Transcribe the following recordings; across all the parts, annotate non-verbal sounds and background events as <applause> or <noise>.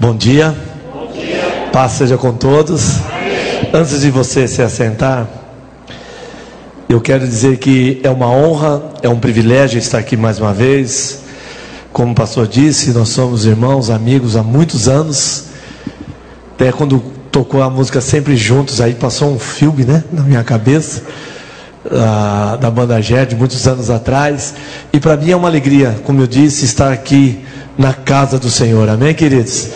Bom dia. Paz seja com todos. Antes de você se assentar, eu quero dizer que é uma honra, é um privilégio estar aqui mais uma vez. Como o pastor disse, nós somos irmãos, amigos há muitos anos. Até quando tocou a música Sempre Juntos, aí passou um filme né, na minha cabeça, ah, da banda de muitos anos atrás. E para mim é uma alegria, como eu disse, estar aqui na casa do Senhor. Amém, queridos?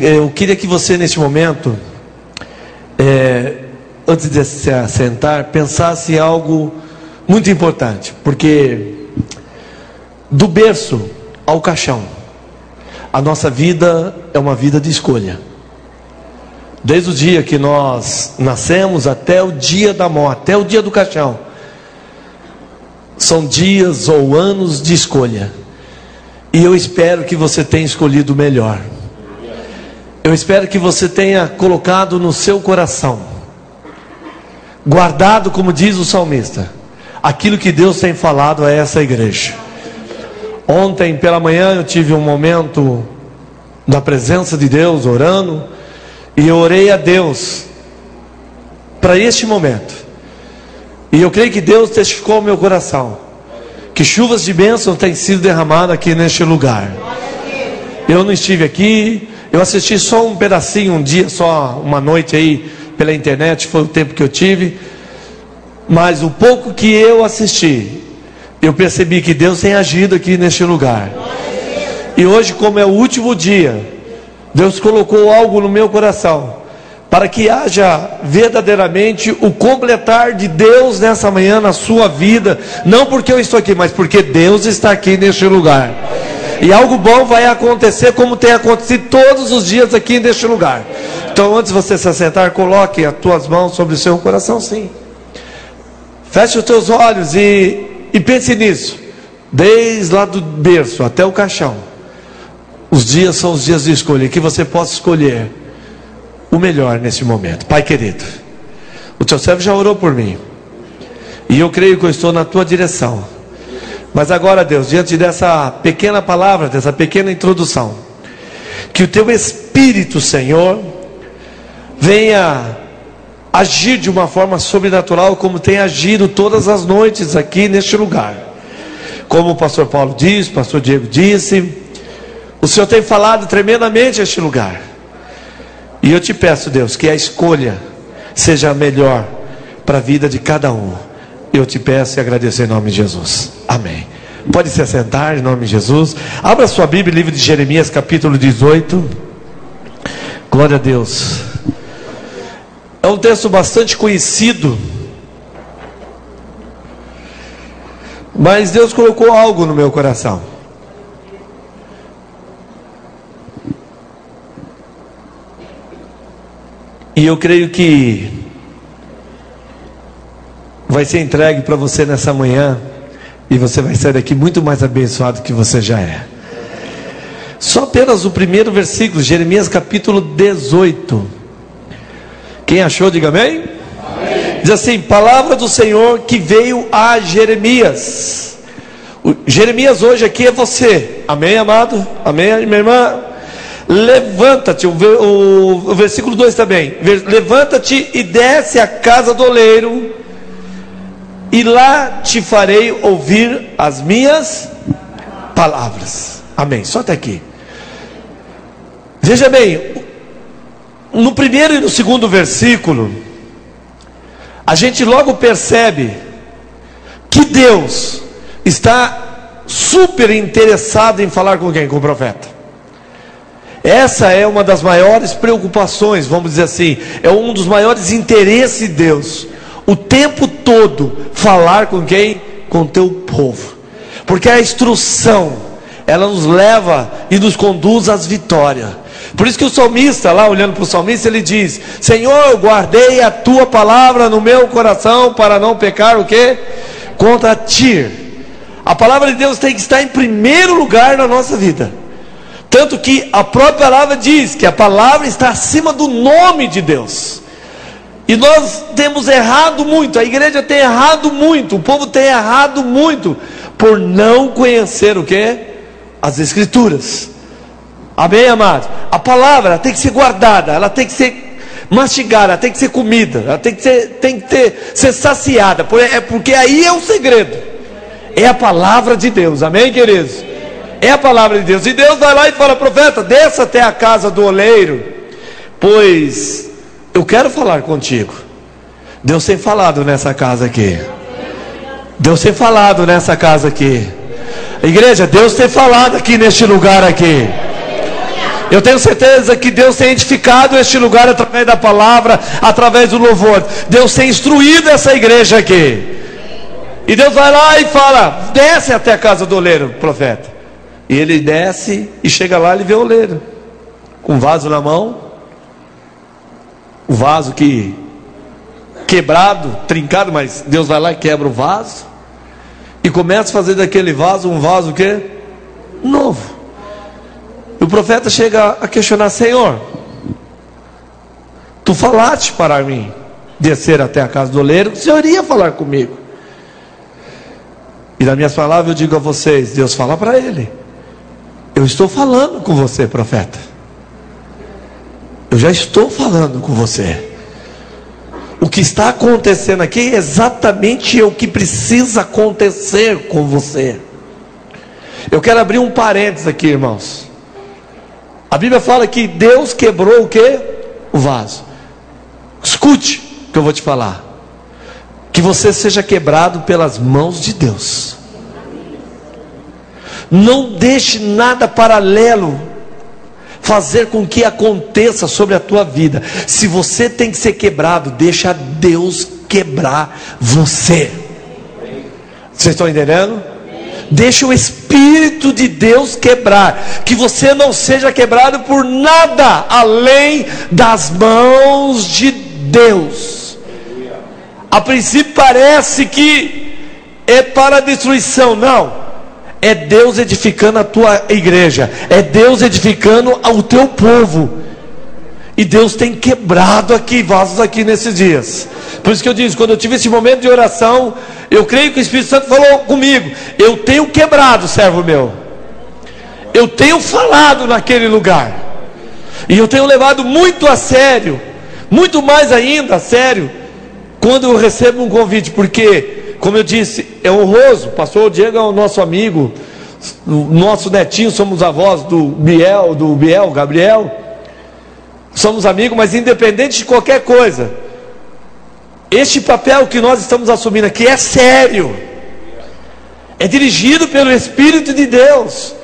Eu queria que você, neste momento, é, antes de se assentar, pensasse em algo muito importante, porque do berço ao caixão, a nossa vida é uma vida de escolha. Desde o dia que nós nascemos até o dia da morte, até o dia do caixão, são dias ou anos de escolha. E eu espero que você tenha escolhido o melhor. Eu espero que você tenha colocado no seu coração, guardado, como diz o salmista, aquilo que Deus tem falado a essa igreja. Ontem pela manhã eu tive um momento na presença de Deus, orando, e eu orei a Deus para este momento. E eu creio que Deus testificou meu coração que chuvas de bênção têm sido derramadas aqui neste lugar. Eu não estive aqui, eu assisti só um pedacinho, um dia, só uma noite aí pela internet, foi o tempo que eu tive. Mas o pouco que eu assisti, eu percebi que Deus tem agido aqui neste lugar. E hoje, como é o último dia, Deus colocou algo no meu coração para que haja verdadeiramente o completar de Deus nessa manhã na sua vida, não porque eu estou aqui, mas porque Deus está aqui neste lugar. E algo bom vai acontecer, como tem acontecido todos os dias aqui neste lugar. Então, antes de você se assentar, coloque as tuas mãos sobre o seu coração, sim. Feche os teus olhos e, e pense nisso. Desde lá do berço até o caixão. Os dias são os dias de escolha, que você possa escolher o melhor nesse momento. Pai querido, o teu servo já orou por mim. E eu creio que eu estou na tua direção. Mas agora, Deus, diante dessa pequena palavra, dessa pequena introdução, que o teu Espírito, Senhor, venha agir de uma forma sobrenatural, como tem agido todas as noites aqui neste lugar. Como o pastor Paulo disse, o pastor Diego disse, o Senhor tem falado tremendamente este lugar. E eu te peço, Deus, que a escolha seja a melhor para a vida de cada um. Eu te peço e agradeço em nome de Jesus. Amém. Pode se assentar em nome de Jesus. Abra sua Bíblia, livro de Jeremias, capítulo 18. Glória a Deus. É um texto bastante conhecido. Mas Deus colocou algo no meu coração. E eu creio que vai ser entregue para você nessa manhã e você vai sair daqui muito mais abençoado que você já é. Só apenas o primeiro versículo, Jeremias capítulo 18. Quem achou, diga amém. amém. Diz assim: Palavra do Senhor que veio a Jeremias. O, Jeremias hoje aqui é você. Amém, amado? Amém, minha irmã? Levanta-te, o, versículo 2 também. Levanta-te e desce a casa do oleiro e lá te farei ouvir as minhas palavras. Amém. Só até aqui. Veja bem, no primeiro e no segundo versículo, a gente logo percebe que Deus está super interessado em falar com quem? Com o profeta. Essa é uma das maiores preocupações, vamos dizer assim, é um dos maiores interesses de Deus o tempo todo falar com quem? Com teu povo. Porque a instrução, ela nos leva e nos conduz às vitórias. Por isso que o salmista, lá olhando para o salmista, ele diz: Senhor, guardei a tua palavra no meu coração para não pecar o que? Contra ti. A palavra de Deus tem que estar em primeiro lugar na nossa vida. Tanto que a própria palavra diz que a palavra está acima do nome de Deus. E nós temos errado muito, a igreja tem errado muito, o povo tem errado muito por não conhecer o que? As escrituras. Amém, amados? A palavra tem que ser guardada, ela tem que ser mastigada, ela tem que ser comida, ela tem que ser, tem que ter, ser saciada, é porque aí é o segredo. É a palavra de Deus, amém, queridos? É a palavra de Deus. E Deus vai lá e fala, profeta, desça até a casa do oleiro, pois eu quero falar contigo. Deus tem falado nessa casa aqui. Deus tem falado nessa casa aqui. Igreja, Deus tem falado aqui neste lugar aqui. Eu tenho certeza que Deus tem edificado este lugar através da palavra, através do louvor. Deus tem instruído essa igreja aqui. E Deus vai lá e fala: desce até a casa do oleiro, profeta. E ele desce e chega lá e vê o oleiro, com um vaso na mão, o vaso que quebrado, trincado, mas Deus vai lá e quebra o vaso e começa a fazer daquele vaso um vaso que novo. E o profeta chega a questionar: Senhor, tu falaste para mim descer até a casa do oleiro, o Senhor iria falar comigo. E nas minhas palavras eu digo a vocês: Deus fala para ele. Eu estou falando com você, profeta. Eu já estou falando com você. O que está acontecendo aqui é exatamente o que precisa acontecer com você. Eu quero abrir um parênteses aqui, irmãos. A Bíblia fala que Deus quebrou o que? O vaso. Escute o que eu vou te falar. Que você seja quebrado pelas mãos de Deus. Não deixe nada paralelo fazer com que aconteça sobre a tua vida. Se você tem que ser quebrado, deixa Deus quebrar você. Vocês estão entendendo? Deixa o Espírito de Deus quebrar, que você não seja quebrado por nada além das mãos de Deus. A princípio parece que é para destruição, não é Deus edificando a tua igreja, é Deus edificando o teu povo. E Deus tem quebrado aqui vasos aqui nesses dias. Por isso que eu disse, quando eu tive esse momento de oração, eu creio que o Espírito Santo falou comigo. Eu tenho quebrado, servo meu. Eu tenho falado naquele lugar. E eu tenho levado muito a sério, muito mais ainda a sério, quando eu recebo um convite, porque como eu disse, é honroso. Pastor Diego é o nosso amigo, nosso netinho, somos avós do Biel, do Biel, Gabriel. Somos amigos, mas independente de qualquer coisa, este papel que nós estamos assumindo aqui é sério. É dirigido pelo Espírito de Deus.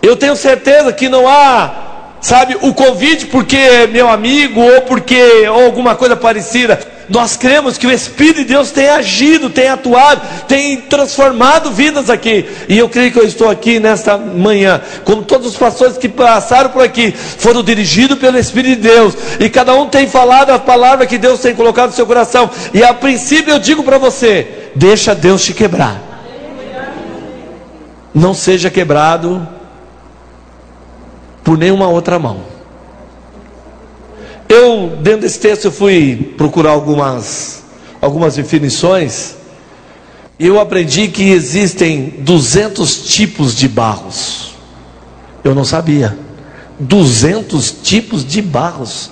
Eu tenho certeza que não há sabe, o convite porque é meu amigo ou porque ou alguma coisa parecida. Nós cremos que o Espírito de Deus tem agido, tem atuado, tem transformado vidas aqui. E eu creio que eu estou aqui nesta manhã, como todos os pastores que passaram por aqui, foram dirigidos pelo Espírito de Deus. E cada um tem falado a palavra que Deus tem colocado no seu coração. E a princípio eu digo para você: deixa Deus te quebrar. Não seja quebrado por nenhuma outra mão. Eu, dentro desse texto, fui procurar algumas, algumas definições, e eu aprendi que existem 200 tipos de barros. Eu não sabia. 200 tipos de barros.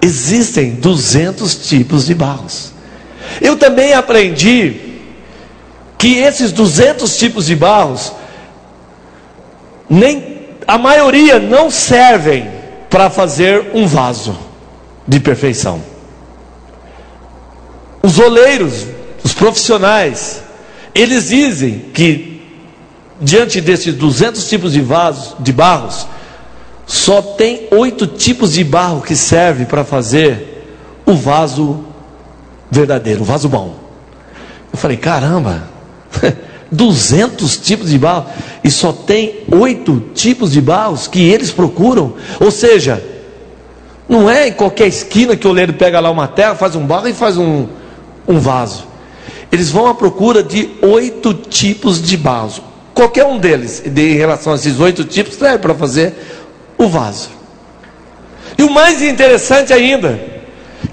Existem 200 tipos de barros. Eu também aprendi que esses 200 tipos de barros nem a maioria não servem para fazer um vaso de perfeição. Os oleiros, os profissionais, eles dizem que diante desses 200 tipos de vasos, de barros, só tem oito tipos de barro que serve para fazer o vaso verdadeiro, o vaso bom. Eu falei, caramba, <laughs> 200 tipos de barro e só tem oito tipos de barros que eles procuram. Ou seja, não é em qualquer esquina que o oleiro pega lá uma terra, faz um barro e faz um, um vaso. Eles vão à procura de oito tipos de barros. Qualquer um deles, de, em relação a esses oito tipos, serve para fazer o vaso. E o mais interessante ainda,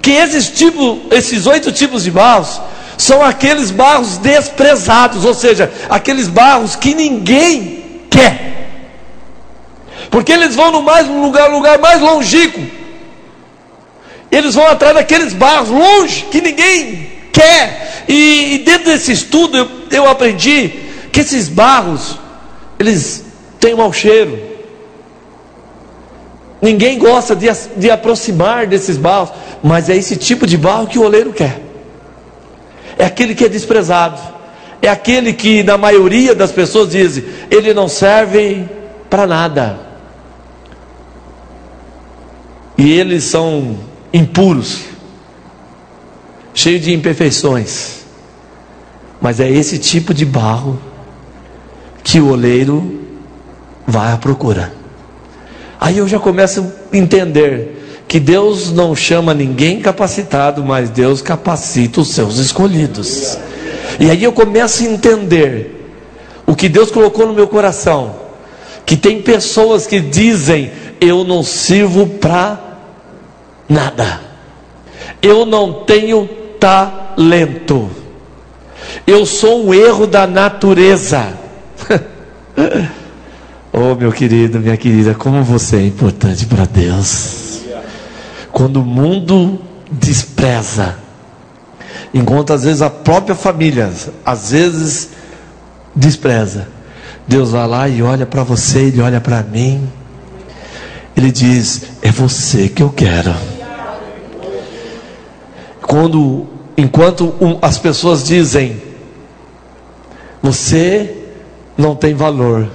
que esses, tipos, esses oito tipos de barros são aqueles barros desprezados, ou seja, aqueles barros que ninguém quer. Porque eles vão no mais lugar, lugar mais longínquo. Eles vão atrás daqueles barros longe que ninguém quer. E, e dentro desse estudo eu, eu aprendi que esses barros eles têm mau cheiro. Ninguém gosta de, de aproximar desses barros, mas é esse tipo de barro que o oleiro quer. É aquele que é desprezado. É aquele que, na maioria das pessoas, dizem: ele não serve para nada. E eles são impuros, cheios de imperfeições. Mas é esse tipo de barro que o oleiro vai à procura. Aí eu já começo a entender que Deus não chama ninguém capacitado, mas Deus capacita os seus escolhidos. E aí eu começo a entender o que Deus colocou no meu coração, que tem pessoas que dizem: eu não sirvo para nada. Eu não tenho talento. Eu sou um erro da natureza. <laughs> oh, meu querido, minha querida, como você é importante para Deus. Quando o mundo despreza, enquanto às vezes a própria família, às vezes despreza, Deus vai lá e olha para você, Ele olha para mim, Ele diz: É você que eu quero. Quando, enquanto as pessoas dizem, você não tem valor.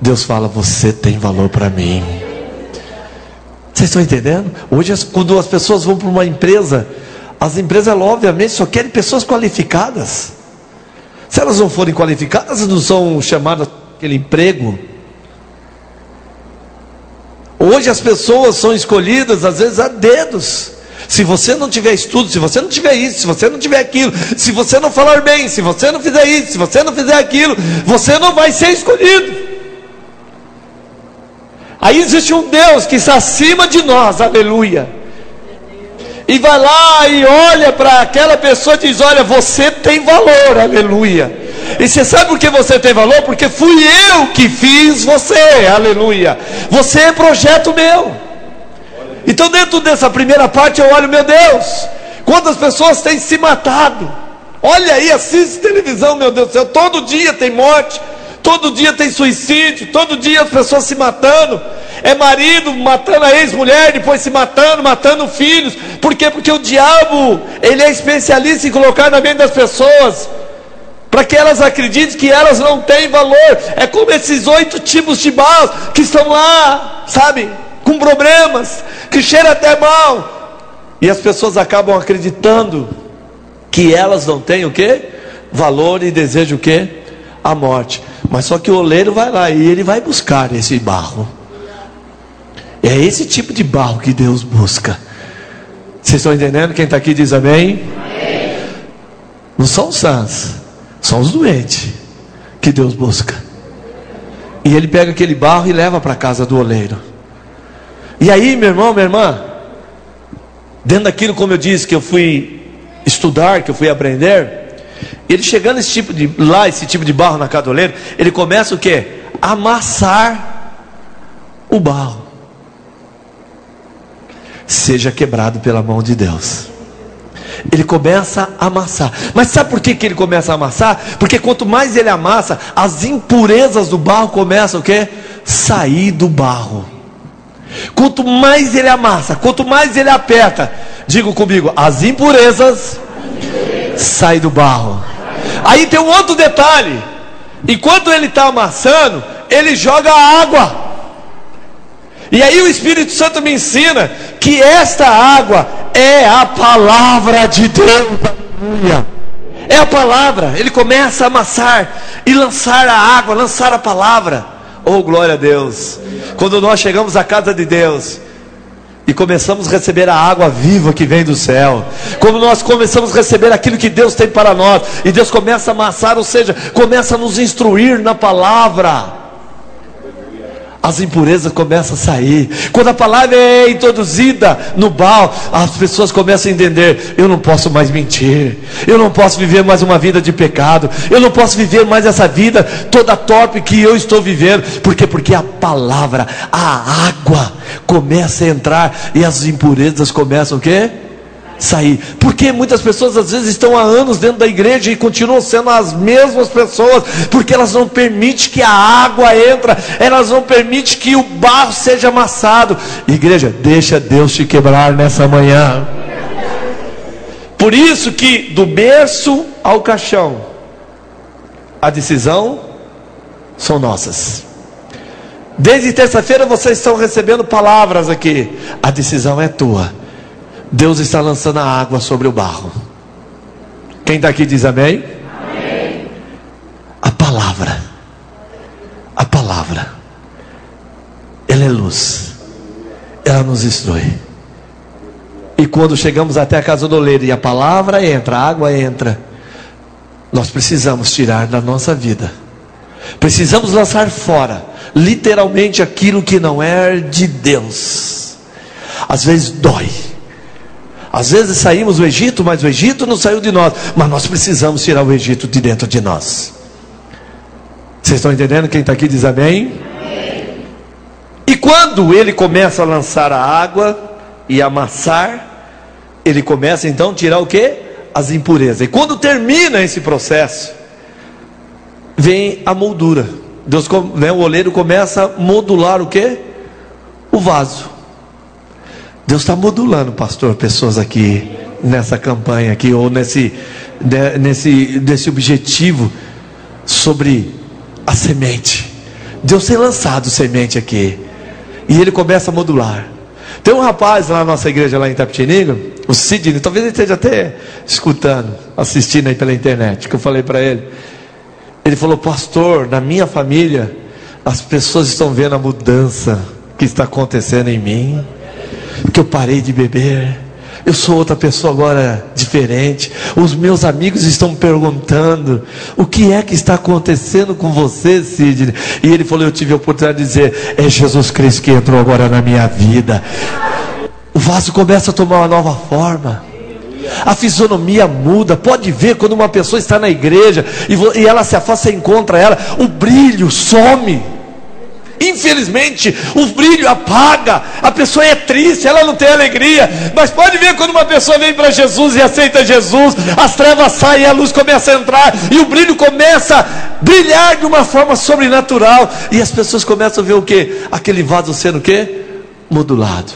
Deus fala: Você tem valor para mim. Vocês estão entendendo? Hoje, quando as pessoas vão para uma empresa, as empresas, obviamente, só querem pessoas qualificadas. Se elas não forem qualificadas, não são chamadas aquele emprego. Hoje as pessoas são escolhidas, às vezes, a dedos. Se você não tiver estudo, se você não tiver isso, se você não tiver aquilo, se você não falar bem, se você não fizer isso, se você não fizer aquilo, você não vai ser escolhido. Aí existe um Deus que está acima de nós, aleluia. E vai lá e olha para aquela pessoa e diz: Olha, você tem valor, aleluia. E você sabe por que você tem valor? Porque fui eu que fiz você, aleluia. Você é projeto meu. Então, dentro dessa primeira parte, eu olho, meu Deus, quantas pessoas têm se matado. Olha aí, assiste televisão, meu Deus do céu, todo dia tem morte, todo dia tem suicídio, todo dia as pessoas se matando. É marido matando a ex-mulher, depois se matando, matando filhos. Por quê? Porque o diabo, ele é especialista em colocar na mente das pessoas para que elas acreditem que elas não têm valor. É como esses oito tipos de mal que estão lá, sabe? com problemas, que cheira até mal. E as pessoas acabam acreditando que elas não têm o que? Valor e desejam o que? A morte. Mas só que o oleiro vai lá e ele vai buscar esse barro. É esse tipo de barro que Deus busca. Vocês estão entendendo? Quem está aqui diz amém? amém. Não são os sãs, são os doentes que Deus busca. E ele pega aquele barro e leva para a casa do oleiro. E aí, meu irmão, minha irmã, dentro daquilo, como eu disse, que eu fui estudar, que eu fui aprender, ele chegando esse tipo de lá, esse tipo de barro na cadoleira, ele começa o que? Amassar o barro. Seja quebrado pela mão de Deus. Ele começa a amassar. Mas sabe por que, que ele começa a amassar? Porque quanto mais ele amassa, as impurezas do barro começam o que? Sair do barro. Quanto mais ele amassa, quanto mais ele aperta, digo comigo, as impurezas saem do barro. Aí tem um outro detalhe: enquanto ele está amassando, ele joga água. E aí o Espírito Santo me ensina que esta água é a palavra de Deus. É a palavra. Ele começa a amassar e lançar a água, lançar a palavra. Oh, glória a Deus. Quando nós chegamos à casa de Deus, e começamos a receber a água viva que vem do céu. Quando nós começamos a receber aquilo que Deus tem para nós, e Deus começa a amassar, ou seja, começa a nos instruir na palavra. As impurezas começam a sair. Quando a palavra é introduzida no bal, as pessoas começam a entender: eu não posso mais mentir, eu não posso viver mais uma vida de pecado, eu não posso viver mais essa vida toda torpe que eu estou vivendo. Por quê? Porque a palavra, a água começa a entrar e as impurezas começam o quê? Sair. Porque muitas pessoas às vezes estão há anos dentro da igreja e continuam sendo as mesmas pessoas, porque elas não permitem que a água entre, elas não permitem que o barro seja amassado. Igreja, deixa Deus te quebrar nessa manhã. Por isso que do berço ao caixão, a decisão são nossas. Desde terça-feira vocês estão recebendo palavras aqui. A decisão é tua. Deus está lançando a água sobre o barro. Quem está aqui diz amém? amém? A palavra, a palavra, ela é luz, ela nos instrui. E quando chegamos até a casa do oleiro e a palavra entra, a água entra, nós precisamos tirar da nossa vida, precisamos lançar fora, literalmente, aquilo que não é de Deus. Às vezes dói às vezes saímos do Egito, mas o Egito não saiu de nós. Mas nós precisamos tirar o Egito de dentro de nós. Vocês estão entendendo? Quem está aqui diz amém? E quando ele começa a lançar a água e amassar, ele começa então a tirar o que? As impurezas. E quando termina esse processo, vem a moldura. Deus, né, o oleiro começa a modular o que? O vaso. Deus está modulando, pastor, pessoas aqui nessa campanha aqui ou nesse né, nesse nesse objetivo sobre a semente. Deus tem lançado semente aqui e ele começa a modular. Tem um rapaz lá na nossa igreja lá em Tapetininga, o Sidney, talvez ele esteja até escutando, assistindo aí pela internet, que eu falei para ele. Ele falou: "Pastor, na minha família as pessoas estão vendo a mudança que está acontecendo em mim." Que eu parei de beber. Eu sou outra pessoa agora diferente. Os meus amigos estão perguntando: o que é que está acontecendo com você, Sidney? E ele falou: Eu tive a oportunidade de dizer: É Jesus Cristo que entrou agora na minha vida. O vaso começa a tomar uma nova forma. A fisionomia muda. Pode ver quando uma pessoa está na igreja e ela se afasta e encontra ela, o brilho some. Infelizmente, o brilho apaga, a pessoa é triste, ela não tem alegria. Mas pode ver quando uma pessoa vem para Jesus e aceita Jesus, as trevas saem, a luz começa a entrar e o brilho começa a brilhar de uma forma sobrenatural. E as pessoas começam a ver o que? Aquele vaso sendo o que? Modulado.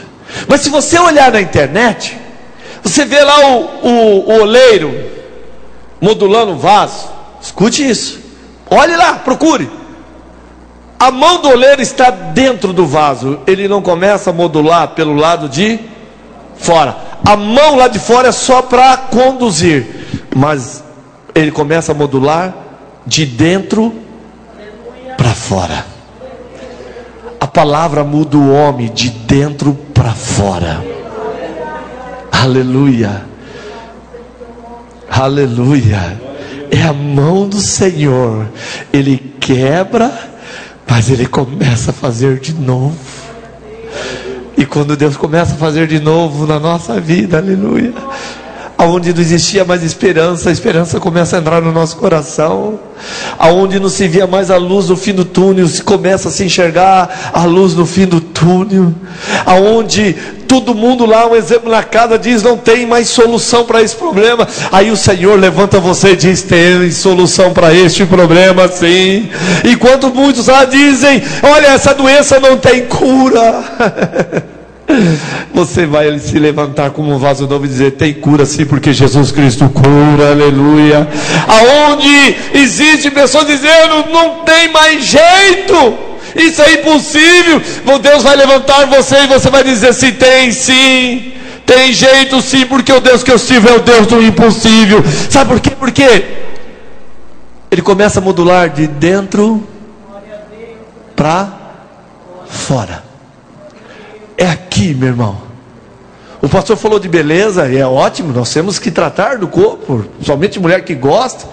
Mas se você olhar na internet, você vê lá o, o, o oleiro modulando o vaso. Escute isso. Olhe lá, procure. A mão do oleiro está dentro do vaso, ele não começa a modular pelo lado de fora. A mão lá de fora é só para conduzir, mas ele começa a modular de dentro para fora. A palavra muda o homem de dentro para fora. Aleluia. Aleluia. É a mão do Senhor. Ele quebra mas ele começa a fazer de novo. E quando Deus começa a fazer de novo na nossa vida, aleluia, aonde não existia mais esperança, a esperança começa a entrar no nosso coração. Aonde não se via mais a luz no fim do túnel, se começa a se enxergar a luz no fim do túnel. Aonde todo mundo lá, um exemplo na casa, diz: não tem mais solução para esse problema. Aí o Senhor levanta você e diz: tem solução para este problema, sim. Enquanto muitos lá dizem: olha, essa doença não tem cura. <laughs> Você vai se levantar como um vaso novo e dizer: tem cura sim, porque Jesus Cristo cura, aleluia. Aonde existe pessoas dizendo: não tem mais jeito, isso é impossível. Deus vai levantar você e você vai dizer: se tem sim. Tem jeito sim, porque o Deus que eu sirvo é o Deus do impossível. Sabe por quê? Porque ele começa a modular de dentro para fora. É aqui, meu irmão. O pastor falou de beleza, e é ótimo, nós temos que tratar do corpo, somente mulher que gosta.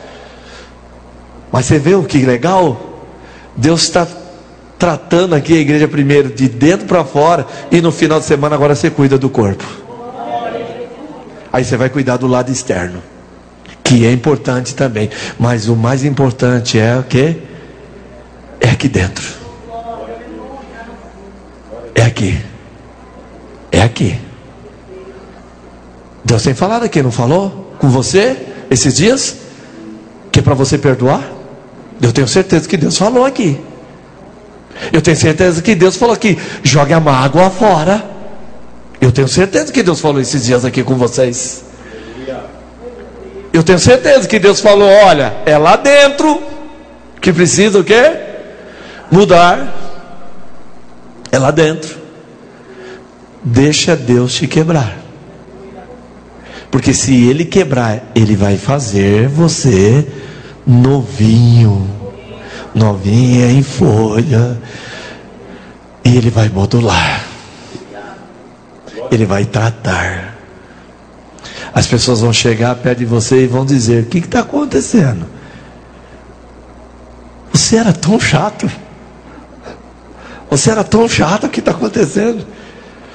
Mas você vê o que legal? Deus está tratando aqui a igreja primeiro de dentro para fora e no final de semana agora você cuida do corpo. Aí você vai cuidar do lado externo, que é importante também, mas o mais importante é o que? É aqui dentro. É aqui. É aqui. Deus tem falado aqui, não falou? Com você esses dias? Que é para você perdoar? Eu tenho certeza que Deus falou aqui. Eu tenho certeza que Deus falou aqui: jogue a mágoa fora. Eu tenho certeza que Deus falou esses dias aqui com vocês. Eu tenho certeza que Deus falou: olha, é lá dentro que precisa o quê? Mudar. É lá dentro. Deixa Deus te quebrar. Porque se Ele quebrar, Ele vai fazer você novinho novinha em folha, e Ele vai modular, Ele vai tratar. As pessoas vão chegar perto de você e vão dizer: O que está acontecendo? Você era tão chato. Você era tão chato, o que está acontecendo?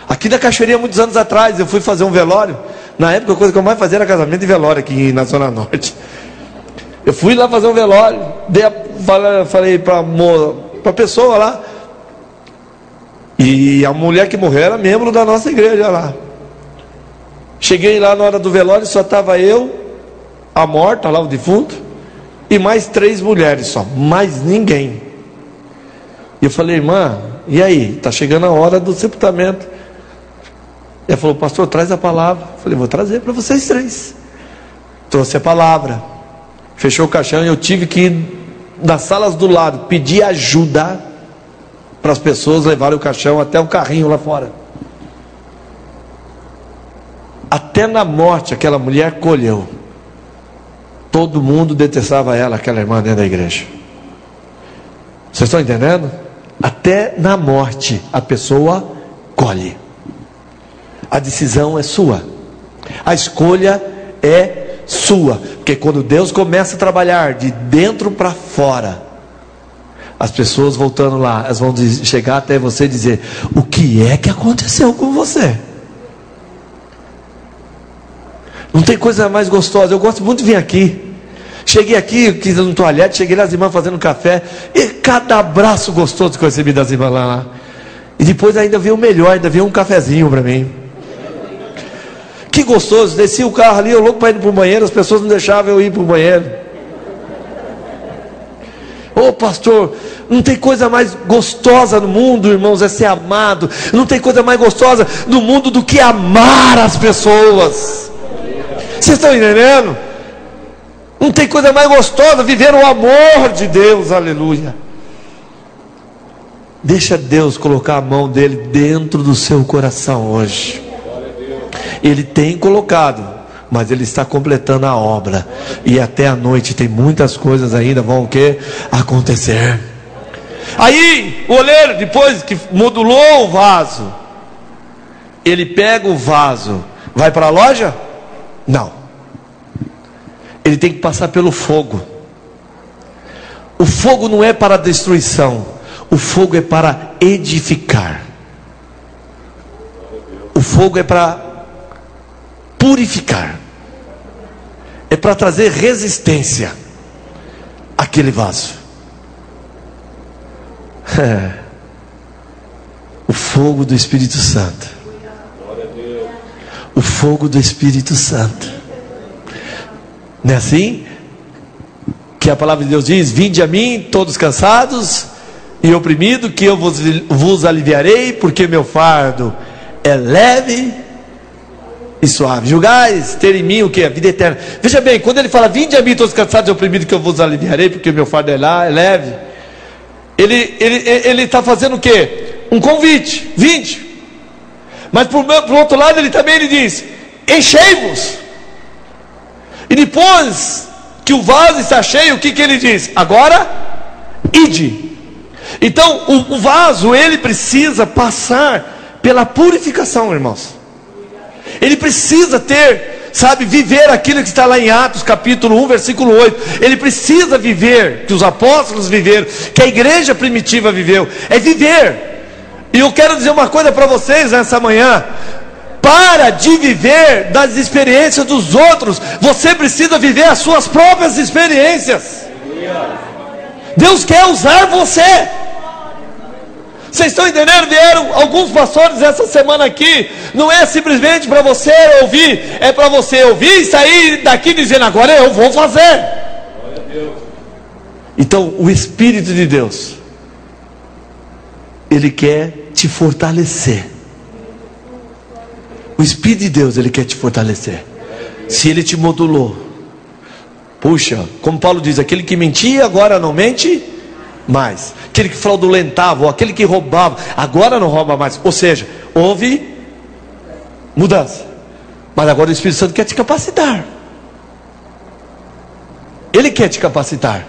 Aqui na Cachoeirinha, muitos anos atrás, eu fui fazer um velório. Na época, a coisa que eu mais fazia era casamento e velório aqui na Zona Norte. Eu fui lá fazer um velório, dei a, falei para a pessoa lá, e a mulher que morreu era membro da nossa igreja lá. Cheguei lá na hora do velório, só estava eu, a morta lá, o defunto, e mais três mulheres só, mais ninguém. E eu falei, irmã, e aí? Está chegando a hora do sepultamento. Ela falou, pastor, traz a palavra. Eu falei, vou trazer para vocês três. Trouxe a palavra. Fechou o caixão e eu tive que ir nas salas do lado pedir ajuda para as pessoas levarem o caixão até o carrinho lá fora. Até na morte aquela mulher colheu. Todo mundo detestava ela, aquela irmã dentro da igreja. Vocês estão entendendo? Até na morte a pessoa colhe. A decisão é sua. A escolha é sua. Porque quando Deus começa a trabalhar de dentro para fora, as pessoas voltando lá, elas vão chegar até você e dizer: O que é que aconteceu com você? Não tem coisa mais gostosa. Eu gosto muito de vir aqui. Cheguei aqui, quis um toalhete, cheguei lá as irmãs fazendo café. E cada abraço gostoso que eu recebi das irmãs lá. E depois ainda veio o melhor, ainda veio um cafezinho para mim. Que gostoso, desci o carro ali, eu louco para ir para o banheiro, as pessoas não deixavam eu ir para o banheiro. Ô oh, pastor, não tem coisa mais gostosa no mundo, irmãos, é ser amado. Não tem coisa mais gostosa no mundo do que amar as pessoas. Vocês estão entendendo? Não tem coisa mais gostosa viver o amor de Deus, aleluia. Deixa Deus colocar a mão dele dentro do seu coração hoje. Ele tem colocado, mas ele está completando a obra. E até a noite tem muitas coisas ainda vão o acontecer. Aí, o oleiro, depois que modulou o vaso, ele pega o vaso, vai para a loja? Não. Ele tem que passar pelo fogo. O fogo não é para destruição, o fogo é para edificar. O fogo é para purificar, é para trazer resistência àquele vaso. É. <laughs> O fogo do Espírito Santo. O fogo do Espírito Santo. Não é assim? Que a palavra de Deus diz: Vinde a mim, todos cansados e oprimidos, que eu vos, vos aliviarei, porque meu fardo é leve e suave. Julgais ter em mim o que? A vida eterna. Veja bem, quando ele fala, vinde a mim todos cansados e oprimidos, que eu vos aliviarei, porque meu fardo é, lá, é leve. Ele está fazendo o que? Um convite, vinde. Mas por, por outro lado, ele também ele diz: enchei-vos. E depois que o vaso está cheio, o que, que ele diz? Agora, ide. Então, o, o vaso, ele precisa passar pela purificação, irmãos. Ele precisa ter sabe, viver aquilo que está lá em Atos capítulo 1, versículo 8. Ele precisa viver, que os apóstolos viveram, que a igreja primitiva viveu, é viver. E eu quero dizer uma coisa para vocês nessa manhã. Para de viver das experiências dos outros, você precisa viver as suas próprias experiências. Deus quer usar você. Vocês estão entendendo? Vieram alguns pastores essa semana aqui. Não é simplesmente para você ouvir, é para você ouvir e sair daqui dizendo: agora eu vou fazer. Então, o Espírito de Deus, Ele quer te fortalecer. O Espírito de Deus, Ele quer te fortalecer. Se Ele te modulou, puxa, como Paulo diz: aquele que mentia agora não mente mais. Aquele que fraudulentava, ou aquele que roubava, agora não rouba mais. Ou seja, houve mudança. Mas agora o Espírito Santo quer te capacitar. Ele quer te capacitar.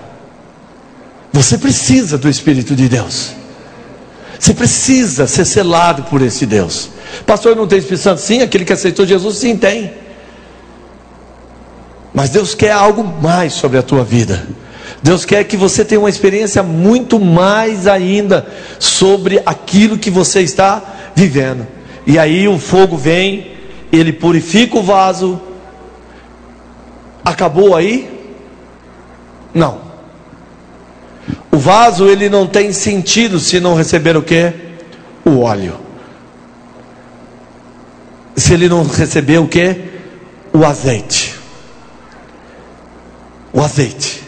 Você precisa do Espírito de Deus. Você precisa ser selado por esse Deus. Pastor, não tem Espírito Santo? Sim, aquele que aceitou Jesus, sim, tem. Mas Deus quer algo mais sobre a tua vida. Deus quer que você tenha uma experiência muito mais ainda sobre aquilo que você está vivendo. E aí o fogo vem, ele purifica o vaso. Acabou aí? Não. O vaso ele não tem sentido se não receber o que? O óleo. Se ele não receber o que? O azeite. O azeite.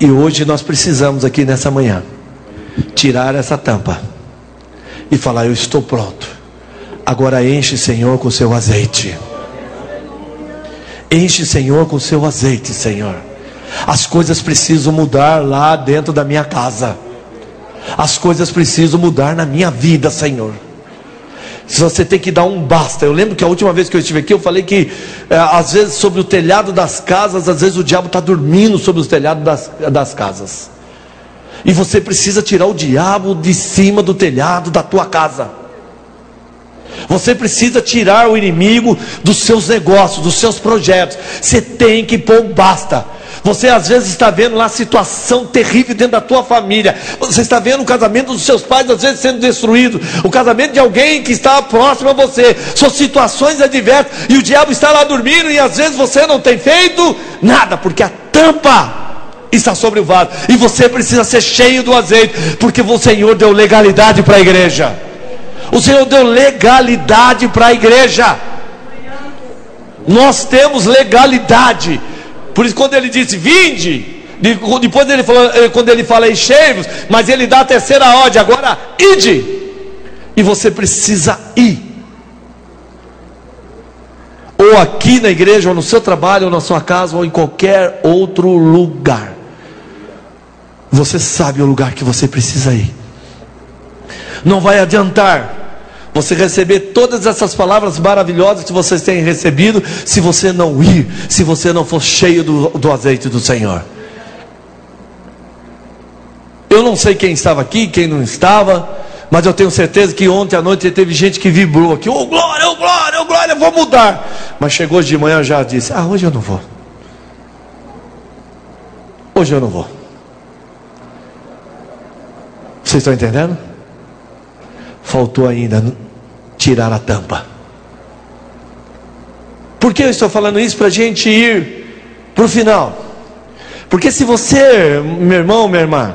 E hoje nós precisamos aqui nessa manhã tirar essa tampa e falar: Eu estou pronto. Agora enche, Senhor, com seu azeite. Enche, Senhor, com seu azeite, Senhor. As coisas precisam mudar lá dentro da minha casa. As coisas precisam mudar na minha vida, Senhor. Você tem que dar um basta. Eu lembro que a última vez que eu estive aqui, eu falei que é, às vezes sobre o telhado das casas, às vezes o diabo está dormindo sobre os telhados das, das casas. E você precisa tirar o diabo de cima do telhado da tua casa. Você precisa tirar o inimigo dos seus negócios, dos seus projetos. Você tem que pôr um basta. Você às vezes está vendo lá situação terrível dentro da tua família. Você está vendo o casamento dos seus pais às vezes sendo destruído, o casamento de alguém que está próximo a você. São situações adversas e o diabo está lá dormindo e às vezes você não tem feito nada porque a tampa está sobre o vaso e você precisa ser cheio do azeite, porque o Senhor deu legalidade para a igreja. O Senhor deu legalidade para a igreja. Nós temos legalidade. Por isso, quando ele disse vinde, depois ele falou, eh, quando ele fala enchei-vos, mas ele dá a terceira ordem, agora ide. E você precisa ir. Ou aqui na igreja, ou no seu trabalho, ou na sua casa, ou em qualquer outro lugar. Você sabe o lugar que você precisa ir. Não vai adiantar você receber todas essas palavras maravilhosas que vocês têm recebido, se você não ir, se você não for cheio do, do azeite do Senhor. Eu não sei quem estava aqui, quem não estava, mas eu tenho certeza que ontem à noite teve gente que vibrou aqui, oh glória, oh glória, oh glória, vou mudar. Mas chegou de manhã já disse: Ah, hoje eu não vou. Hoje eu não vou. Vocês estão entendendo? Faltou ainda tirar a tampa. Por que eu estou falando isso? Para a gente ir para o final. Porque se você, meu irmão, minha irmã,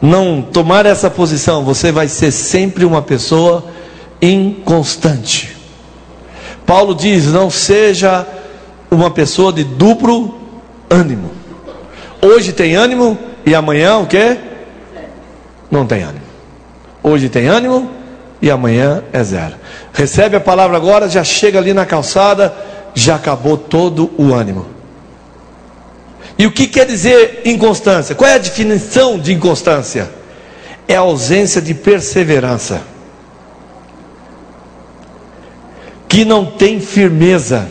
não tomar essa posição, você vai ser sempre uma pessoa inconstante. Paulo diz: não seja uma pessoa de duplo ânimo. Hoje tem ânimo e amanhã o que? Não tem ânimo. Hoje tem ânimo e amanhã é zero. Recebe a palavra agora, já chega ali na calçada, já acabou todo o ânimo. E o que quer dizer inconstância? Qual é a definição de inconstância? É a ausência de perseverança, que não tem firmeza,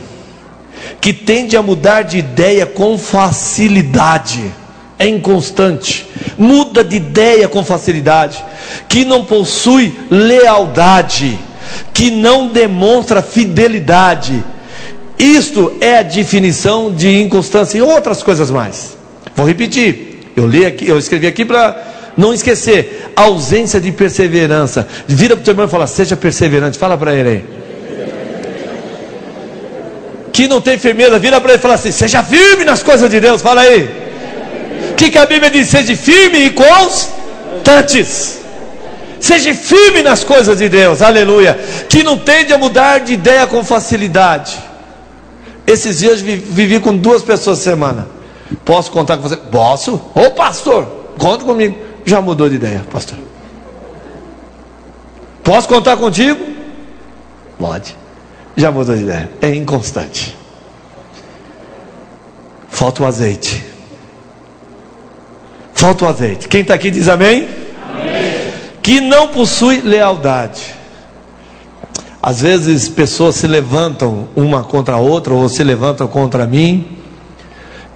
que tende a mudar de ideia com facilidade é inconstante, muda de ideia com facilidade, que não possui lealdade, que não demonstra fidelidade, Isto é a definição de inconstância e outras coisas mais. Vou repetir. Eu li aqui, eu escrevi aqui para não esquecer. Ausência de perseverança. Vira para o teu irmão e fala: seja perseverante. Fala para ele aí. Que não tem firmeza, vira para ele e fala assim: seja firme nas coisas de Deus. Fala aí. O que, que a Bíblia diz? Seja firme e constantes. Seja firme nas coisas de Deus, aleluia. Que não tende a mudar de ideia com facilidade. Esses dias vivi com duas pessoas semana. Posso contar com você? Posso? Ô pastor, conta comigo. Já mudou de ideia, pastor. Posso contar contigo? Pode. Já mudou de ideia. É inconstante. Falta o azeite. Falta o azeite. Quem está aqui diz amém? amém? Que não possui lealdade. Às vezes pessoas se levantam uma contra a outra, ou se levantam contra mim.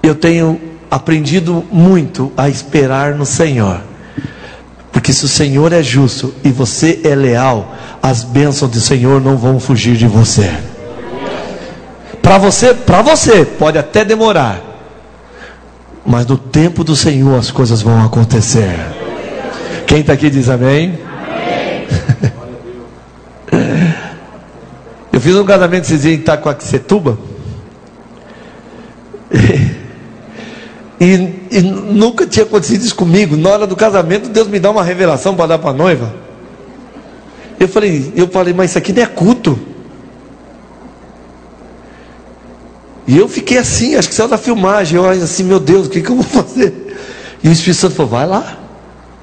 Eu tenho aprendido muito a esperar no Senhor. Porque se o Senhor é justo e você é leal, as bênçãos do Senhor não vão fugir de você. Para você, para você pode até demorar, mas no tempo do Senhor as coisas vão acontecer. Quem está aqui diz amém. Eu fiz um casamento esses dias em Itacoaxetuba. <laughs> E, e, nunca tinha acontecido isso comigo. Na hora do casamento, Deus me dá uma revelação para dar para a noiva. Eu falei, eu falei, mas isso aqui não é culto. E eu fiquei assim, acho que saiu da filmagem. Eu assim, meu Deus, o que, que eu vou fazer? E o Espírito Santo falou, vai lá.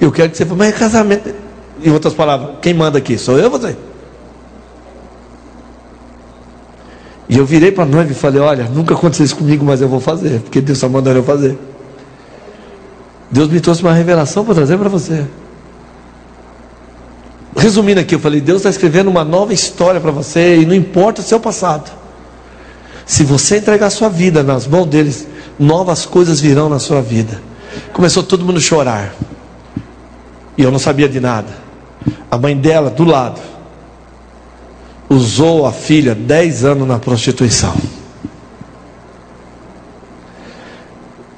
Eu quero que você fale, mas é casamento. Em outras palavras, quem manda aqui? Sou eu ou você? E eu virei para a noiva e falei: Olha, nunca aconteceu isso comigo, mas eu vou fazer, porque Deus está mandando eu fazer. Deus me trouxe uma revelação para trazer para você. Resumindo aqui, eu falei: Deus está escrevendo uma nova história para você, e não importa o seu passado. Se você entregar sua vida nas mãos deles, novas coisas virão na sua vida. Começou todo mundo a chorar. E eu não sabia de nada. A mãe dela do lado usou a filha dez anos na prostituição.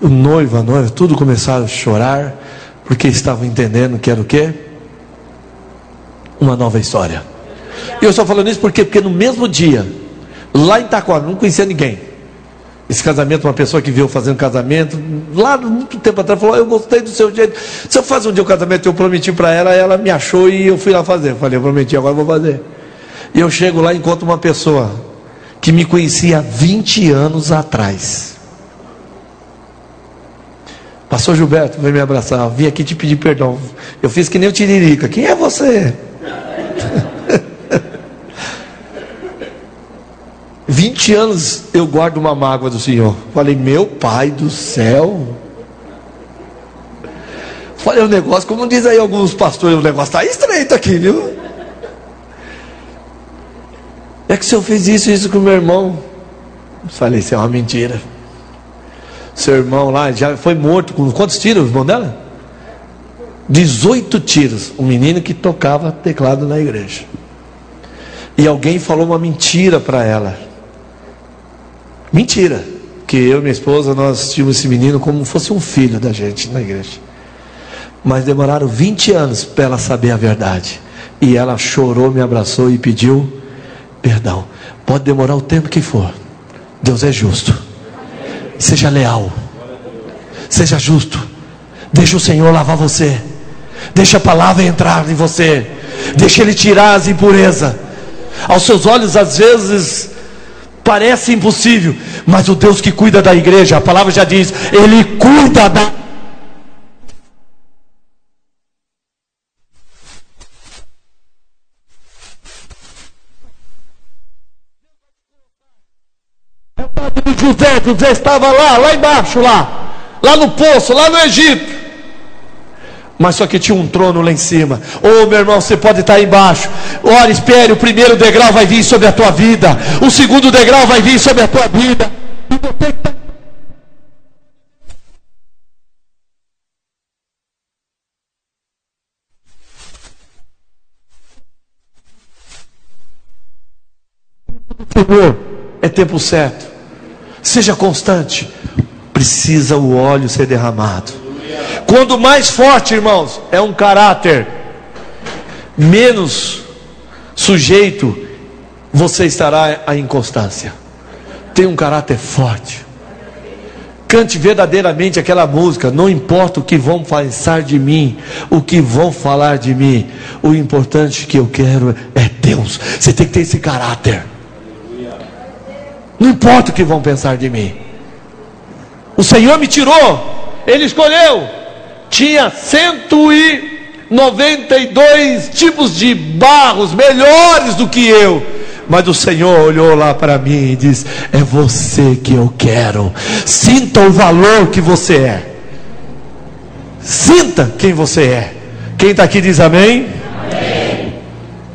O noivo, a noiva, tudo começaram a chorar, porque estavam entendendo que era o quê? Uma nova história. E eu estou falando isso porque, porque no mesmo dia, lá em Itaquá, não conhecia ninguém. Esse casamento, uma pessoa que viu fazendo casamento, lá muito tempo atrás, falou: Eu gostei do seu jeito. Se eu fazer um dia o um casamento, eu prometi para ela, ela me achou e eu fui lá fazer. Eu falei: Eu prometi, agora eu vou fazer. E eu chego lá e encontro uma pessoa que me conhecia há 20 anos atrás. Pastor Gilberto, vem me abraçar. Vim aqui te pedir perdão. Eu fiz que nem o Tiririca. Quem é você? <laughs> 20 anos eu guardo uma mágoa do Senhor. Falei, meu pai do céu. Falei, o negócio, como diz aí alguns pastores, o negócio está estreito aqui, viu? É que o senhor fez isso isso com meu irmão. Falei, isso é uma mentira. Seu irmão lá já foi morto com quantos tiros, irmão dela? 18 tiros. Um menino que tocava teclado na igreja. E alguém falou uma mentira para ela. Mentira. Que eu e minha esposa, nós tínhamos esse menino como fosse um filho da gente na igreja. Mas demoraram 20 anos para ela saber a verdade. E ela chorou, me abraçou e pediu perdão. Pode demorar o tempo que for. Deus é justo. Seja leal. Seja justo. Deixa o Senhor lavar você. Deixa a palavra entrar em você. Deixa Ele tirar as impurezas. Aos seus olhos, às vezes, parece impossível. Mas o Deus que cuida da igreja, a palavra já diz, Ele cuida da José, José estava lá, lá embaixo, lá, lá no poço, lá no Egito. Mas só que tinha um trono lá em cima. Oh, meu irmão, você pode estar aí embaixo. Ora, espere, o primeiro degrau vai vir sobre a tua vida. O segundo degrau vai vir sobre a tua vida. Está Senhor é tempo certo. Seja constante. Precisa o óleo ser derramado. Quando mais forte, irmãos, é um caráter, menos sujeito você estará à inconstância. Tem um caráter forte. Cante verdadeiramente aquela música. Não importa o que vão pensar de mim, o que vão falar de mim. O importante que eu quero é Deus. Você tem que ter esse caráter. Não importa o que vão pensar de mim. O Senhor me tirou. Ele escolheu. Tinha 192 tipos de barros melhores do que eu mas o Senhor olhou lá para mim e disse: É você que eu quero. Sinta o valor que você é. Sinta quem você é. Quem está aqui diz amém?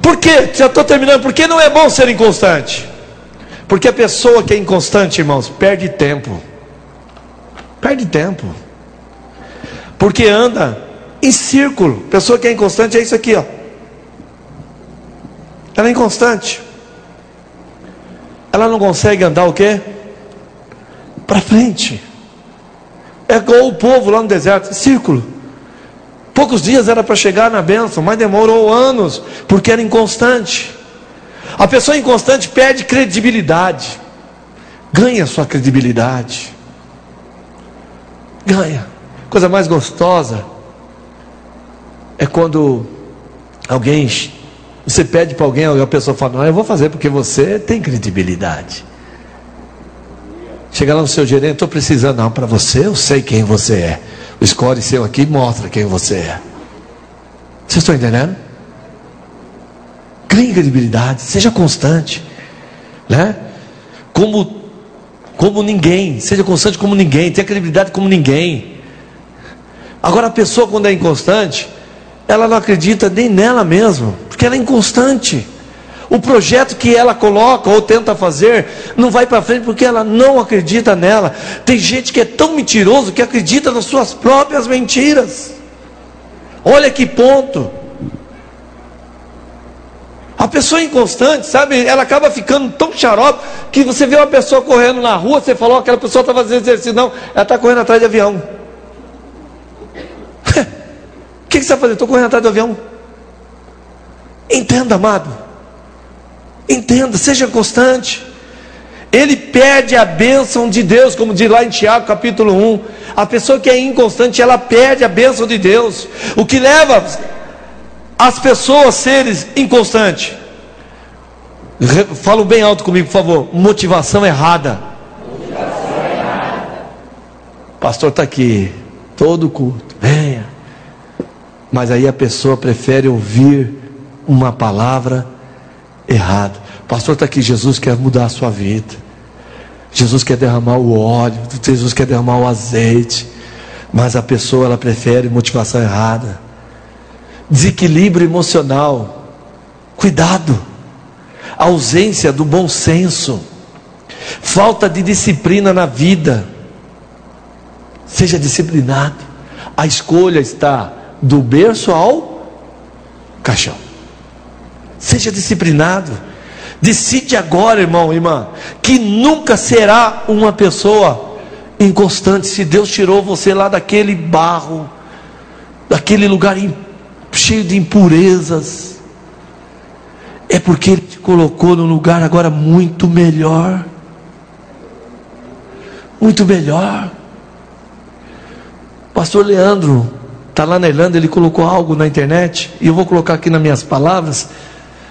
Por quê? Já estou terminando. Por que não é bom ser inconstante? Porque a pessoa que é inconstante, irmãos, perde tempo. Perde tempo. Porque anda em círculo. Pessoa que é inconstante é isso aqui, ó. Ela é inconstante ela não consegue andar o quê? Para frente. É igual o povo lá no deserto, círculo. Poucos dias era para chegar na bênção, mas demorou anos, porque era inconstante. A pessoa inconstante perde credibilidade, ganha sua credibilidade. Ganha. Coisa mais gostosa é quando alguém você pede para alguém, a pessoa fala: Não, eu vou fazer porque você tem credibilidade. Chega lá no seu gerente, estou precisando, não, para você eu sei quem você é. O score seu aqui mostra quem você é. Vocês estão entendendo? Crie credibilidade, seja constante, né? Como, como ninguém, seja constante como ninguém, tenha credibilidade como ninguém. Agora a pessoa quando é inconstante, ela não acredita nem nela mesma, porque ela é inconstante. O projeto que ela coloca ou tenta fazer não vai para frente porque ela não acredita nela. Tem gente que é tão mentiroso que acredita nas suas próprias mentiras. Olha que ponto. A pessoa inconstante, sabe, ela acaba ficando tão xarope que você vê uma pessoa correndo na rua, você falou, aquela pessoa está fazendo exercício, não, ela está correndo atrás de avião que, você vai fazer? Estou correndo atrás do avião. Entenda, amado. Entenda, seja constante. Ele perde a bênção de Deus, como diz lá em Tiago capítulo 1. A pessoa que é inconstante, ela perde a bênção de Deus. O que leva as pessoas a serem inconstantes. Fala bem alto comigo, por favor. Motivação errada. Motivação errada. Pastor está aqui, todo culto. Venha. Mas aí a pessoa prefere ouvir uma palavra errada. Pastor está aqui, Jesus quer mudar a sua vida. Jesus quer derramar o óleo, Jesus quer derramar o azeite. Mas a pessoa ela prefere motivação errada. Desequilíbrio emocional. Cuidado. ausência do bom senso. Falta de disciplina na vida. Seja disciplinado. A escolha está do berço ao caixão. Seja disciplinado. Decide agora, irmão, irmã, que nunca será uma pessoa inconstante. Se Deus tirou você lá daquele barro, daquele lugar cheio de impurezas, é porque Ele te colocou num lugar agora muito melhor. Muito melhor. Pastor Leandro, Está lá na Irlanda, ele colocou algo na internet, e eu vou colocar aqui nas minhas palavras.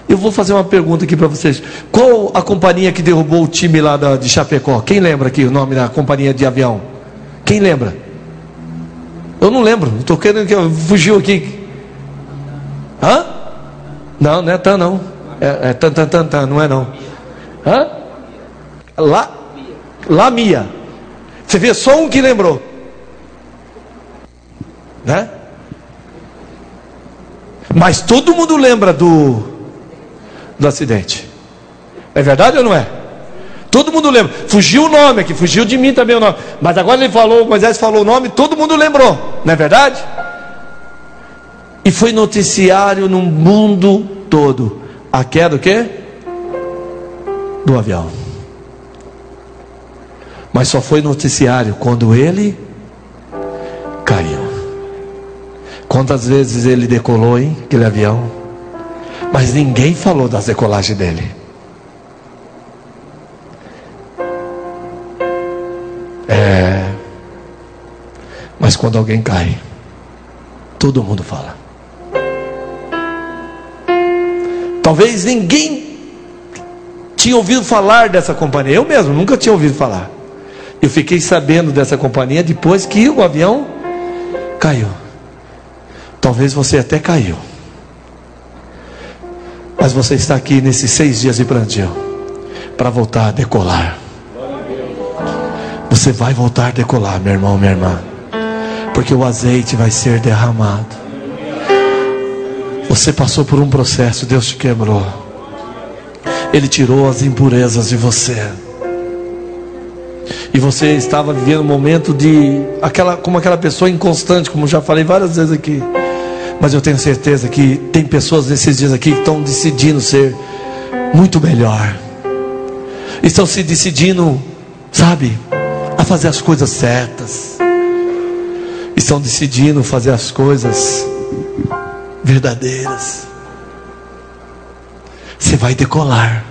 Eu vou fazer uma pergunta aqui para vocês. Qual a companhia que derrubou o time lá da, de Chapecó? Quem lembra aqui o nome da companhia de avião? Quem lembra? Eu não lembro, estou querendo que fugiu aqui. Hã? Não, não é tan não. É, é tan, tan, tan, tan, não é não. Hã? Lá, Lamia. Você vê só um que lembrou. Né? Mas todo mundo lembra do, do acidente. É verdade ou não é? Todo mundo lembra. Fugiu o nome aqui, fugiu de mim também o nome. Mas agora ele falou, Moisés falou o nome, todo mundo lembrou. Não é verdade? E foi noticiário no mundo todo. A queda do quê? Do avião. Mas só foi noticiário quando ele caiu. Quantas vezes ele decolou, hein? Aquele avião. Mas ninguém falou das decolagens dele. É. Mas quando alguém cai, todo mundo fala. Talvez ninguém tinha ouvido falar dessa companhia. Eu mesmo nunca tinha ouvido falar. Eu fiquei sabendo dessa companhia depois que o avião caiu. Talvez você até caiu. Mas você está aqui nesses seis dias de plantio para voltar a decolar. Você vai voltar a decolar, meu irmão, minha irmã. Porque o azeite vai ser derramado. Você passou por um processo, Deus te quebrou. Ele tirou as impurezas de você. E você estava vivendo um momento de aquela como aquela pessoa inconstante, como já falei várias vezes aqui. Mas eu tenho certeza que tem pessoas nesses dias aqui que estão decidindo ser muito melhor. Estão se decidindo, sabe, a fazer as coisas certas. Estão decidindo fazer as coisas verdadeiras. Você vai decolar.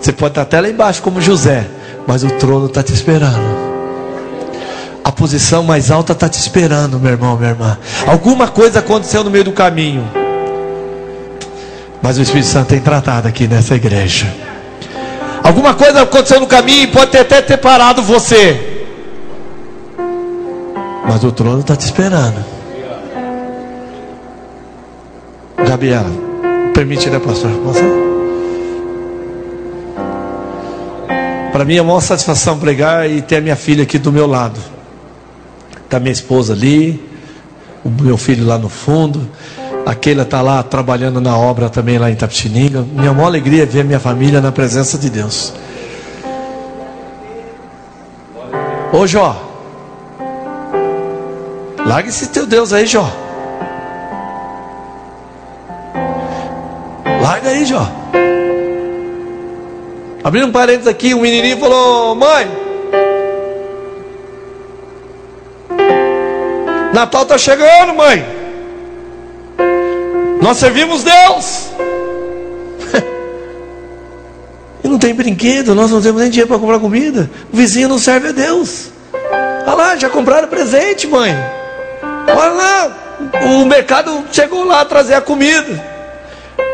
Você pode estar até lá embaixo como José, mas o trono está te esperando. Posição mais alta está te esperando, meu irmão, minha irmã. Alguma coisa aconteceu no meio do caminho. Mas o Espírito Santo tem tratado aqui nessa igreja. Alguma coisa aconteceu no caminho e pode até ter parado você. Mas o trono está te esperando. Gabriela, permite, né, pastor? Posso? Para mim é uma satisfação pregar e ter a minha filha aqui do meu lado. Está minha esposa ali, o meu filho lá no fundo. A Keila está lá trabalhando na obra também lá em Tapetininga. Minha maior alegria é ver minha família na presença de Deus. Ô Jó, larga esse teu Deus aí, Jó. Larga aí, Jó. Abrindo um parênteses aqui, um menininho falou: Mãe, Natal está chegando, mãe. Nós servimos Deus. <laughs> e não tem brinquedo, nós não temos nem dinheiro para comprar comida. O vizinho não serve a Deus. Olha lá, já compraram presente, mãe. Olha lá, o mercado chegou lá a trazer a comida.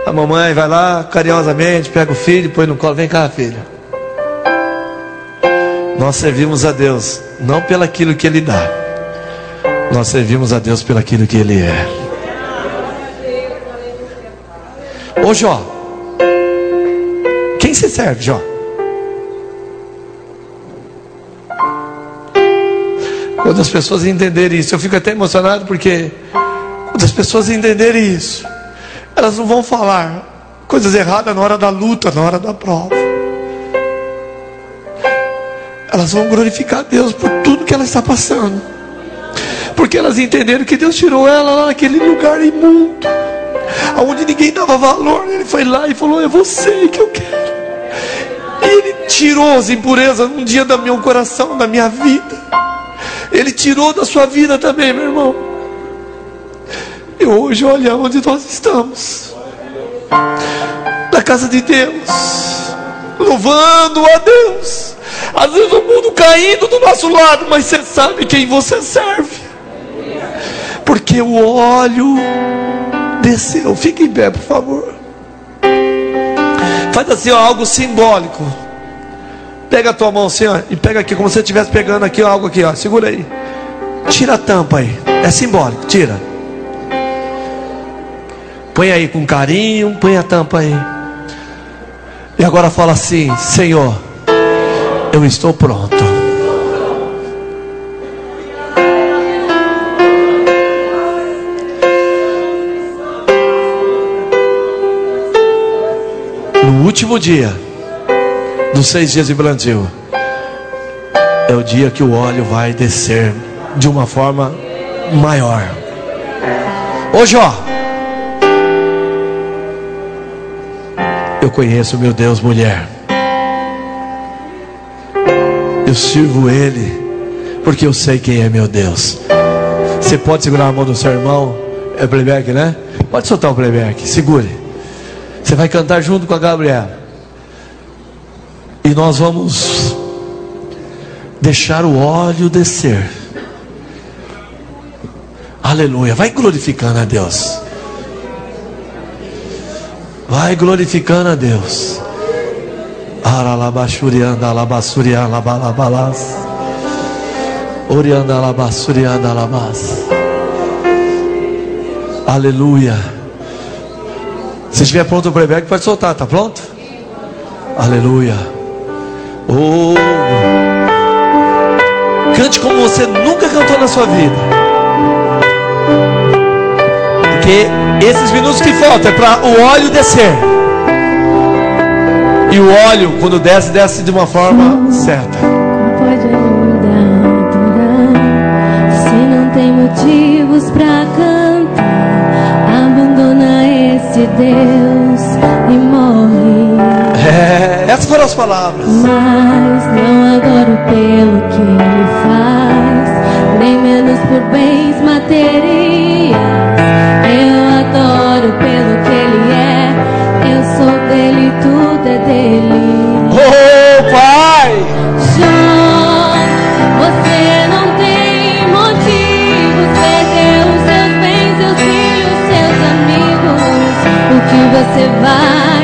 A mamãe vai lá carinhosamente, pega o filho, põe no colo. Vem cá, filho. Nós servimos a Deus, não pelo aquilo que Ele dá. Nós servimos a Deus pelo aquilo que Ele é. Ô Jó, quem você serve, Jó? Quando as pessoas entenderem isso, eu fico até emocionado porque quando as pessoas entenderem isso, elas não vão falar coisas erradas na hora da luta, na hora da prova. Elas vão glorificar Deus por tudo que ela está passando. Porque elas entenderam que Deus tirou ela lá naquele lugar imundo aonde ninguém dava valor, ele foi lá e falou: É você que eu quero. E ele tirou as impurezas um dia do meu coração, da minha vida. Ele tirou da sua vida também, meu irmão. E hoje, olha onde nós estamos na casa de Deus, louvando a Deus. Às vezes o mundo caindo do nosso lado, mas você sabe quem você serve, porque o óleo desceu. Fique em pé, por favor. Faz assim, ó, algo simbólico. Pega a tua mão assim, ó, e pega aqui, como se você estivesse pegando aqui ó, algo aqui, ó. Segura aí. Tira a tampa aí. É simbólico, tira. Põe aí com carinho, põe a tampa aí. E agora fala assim: Senhor, eu estou pronto. No último dia dos seis dias de plantio, é o dia que o óleo vai descer de uma forma maior. Ô Jó, eu conheço meu Deus, mulher. Eu sirvo Ele, porque eu sei quem é meu Deus. Você pode segurar a mão do seu irmão? É playback, né? Pode soltar o playback, segure. Você vai cantar junto com a Gabriela. E nós vamos deixar o óleo descer. Aleluia. Vai glorificando a Deus. Vai glorificando a Deus. Aralabashurianda alabassurianda labalabalas. Orianda alabassurianda alabas. Aleluia. Se estiver pronto o playback, pode soltar, tá pronto? Aleluia. Oh. Cante como você nunca cantou na sua vida. Porque esses minutos que faltam é para o óleo descer. E o óleo, quando desce, desce de uma forma certa. Pode ajudar. Se não tem motivos pra cantar, abandona esse Deus e morre. É, essas foram as palavras. Mas não adoro pelo que ele faz, nem menos por bens materiais. Eu adoro pelo que ele é, eu sou dele, tudo é dele. Que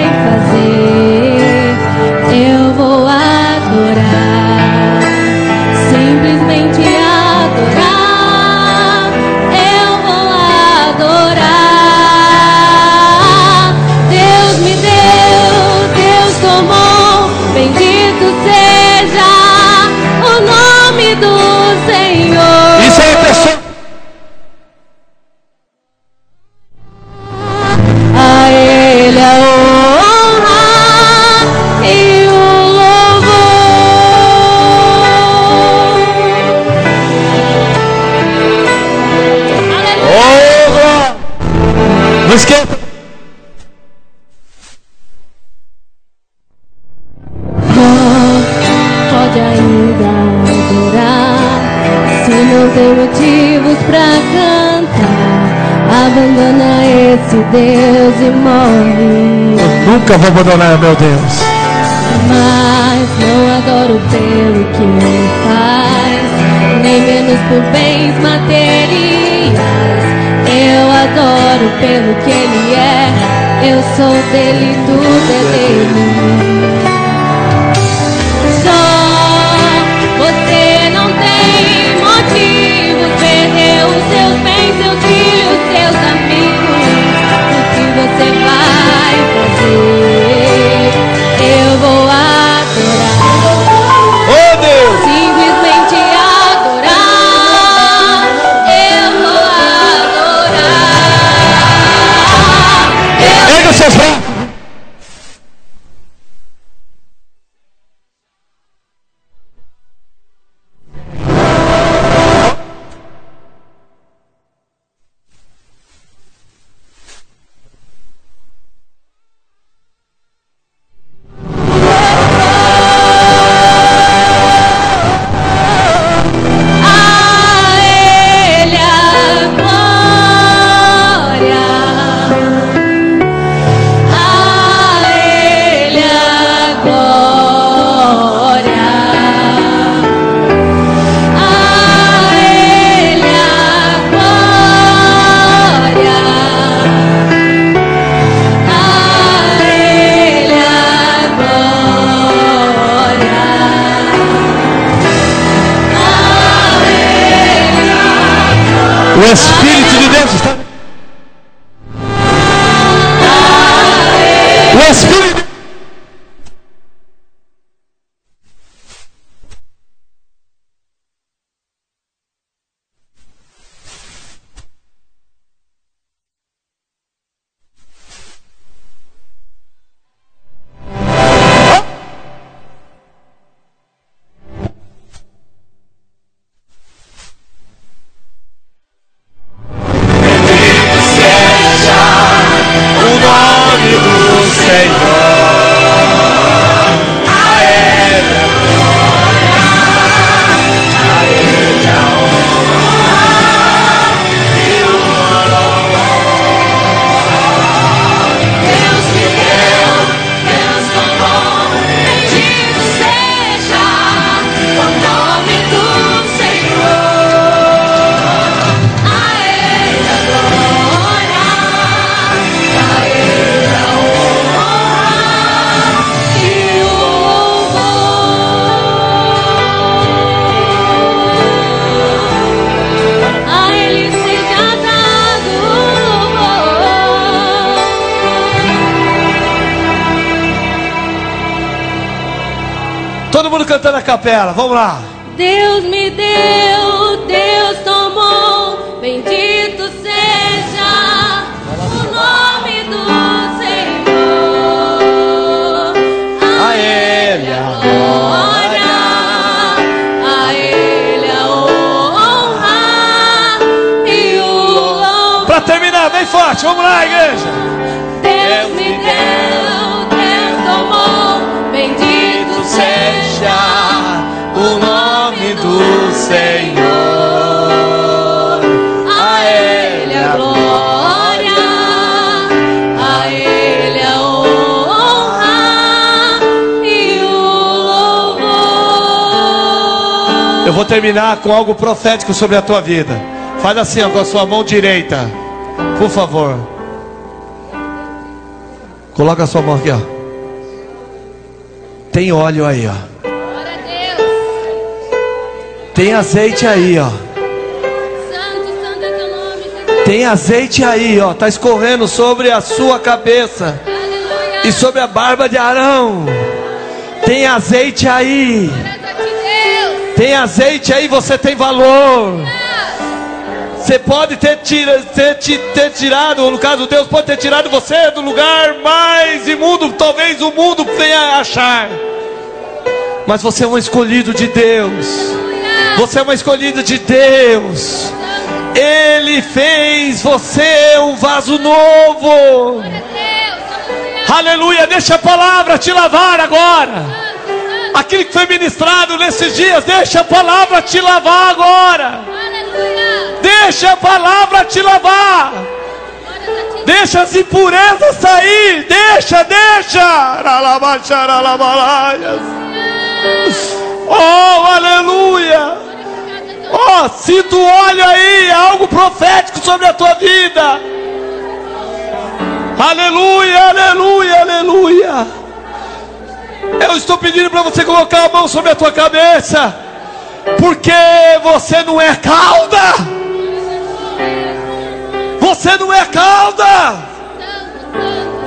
tem motivos pra cantar. Abandona esse Deus e morre. Eu nunca vou abandonar meu Deus. Mas não adoro pelo que ele faz, nem menos por bens materiais. Eu adoro pelo que ele é, eu sou dele, tudo é dele. Vamos lá. Deus me deu, Deus tomou, bendito seja o nome do Senhor. A Ele a glória, a Ele a honra e o louvor. Para terminar, bem forte, vamos lá, igreja. Vou terminar com algo profético sobre a tua vida. Faz assim, ó, com a sua mão direita, por favor. Coloca a sua mão aqui, ó. Tem óleo aí, ó. Tem azeite aí, ó. Tem azeite aí, ó. Tá escorrendo sobre a sua cabeça e sobre a barba de Arão. Tem azeite aí. Tem azeite aí, você tem valor. Você pode ter, tira, ter, ter tirado, no caso Deus pode ter tirado você do lugar mais imundo, talvez o mundo venha achar. Mas você é um escolhido de Deus. Você é uma escolhida de Deus. Ele fez você um vaso novo. Aleluia. Deixa a palavra te lavar agora. Aquilo que foi ministrado nesses dias, deixa a palavra te lavar agora. Deixa a palavra te lavar. Deixa as impurezas sair. Deixa, deixa. Oh, aleluia. Oh, sinto óleo aí, algo profético sobre a tua vida. Aleluia, aleluia, aleluia. Eu estou pedindo para você colocar a mão sobre a tua cabeça, porque você não é cauda. Você não é cauda.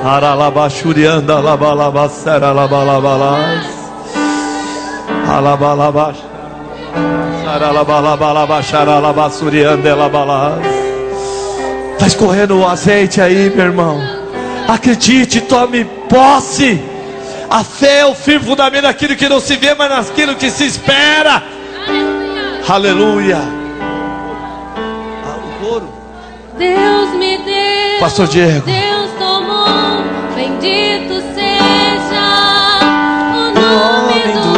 Aralabachurianda labalabacera labalabalás. Labalás. Está escorrendo o azeite aí, meu irmão. Acredite, tome posse. A fé é o firme fundamento daquilo que não se vê, mas naquilo que se espera. Aleluia. Ah, o coro. Deus me deu. Pastor Diego. Deus tomou. Bendito seja o nome do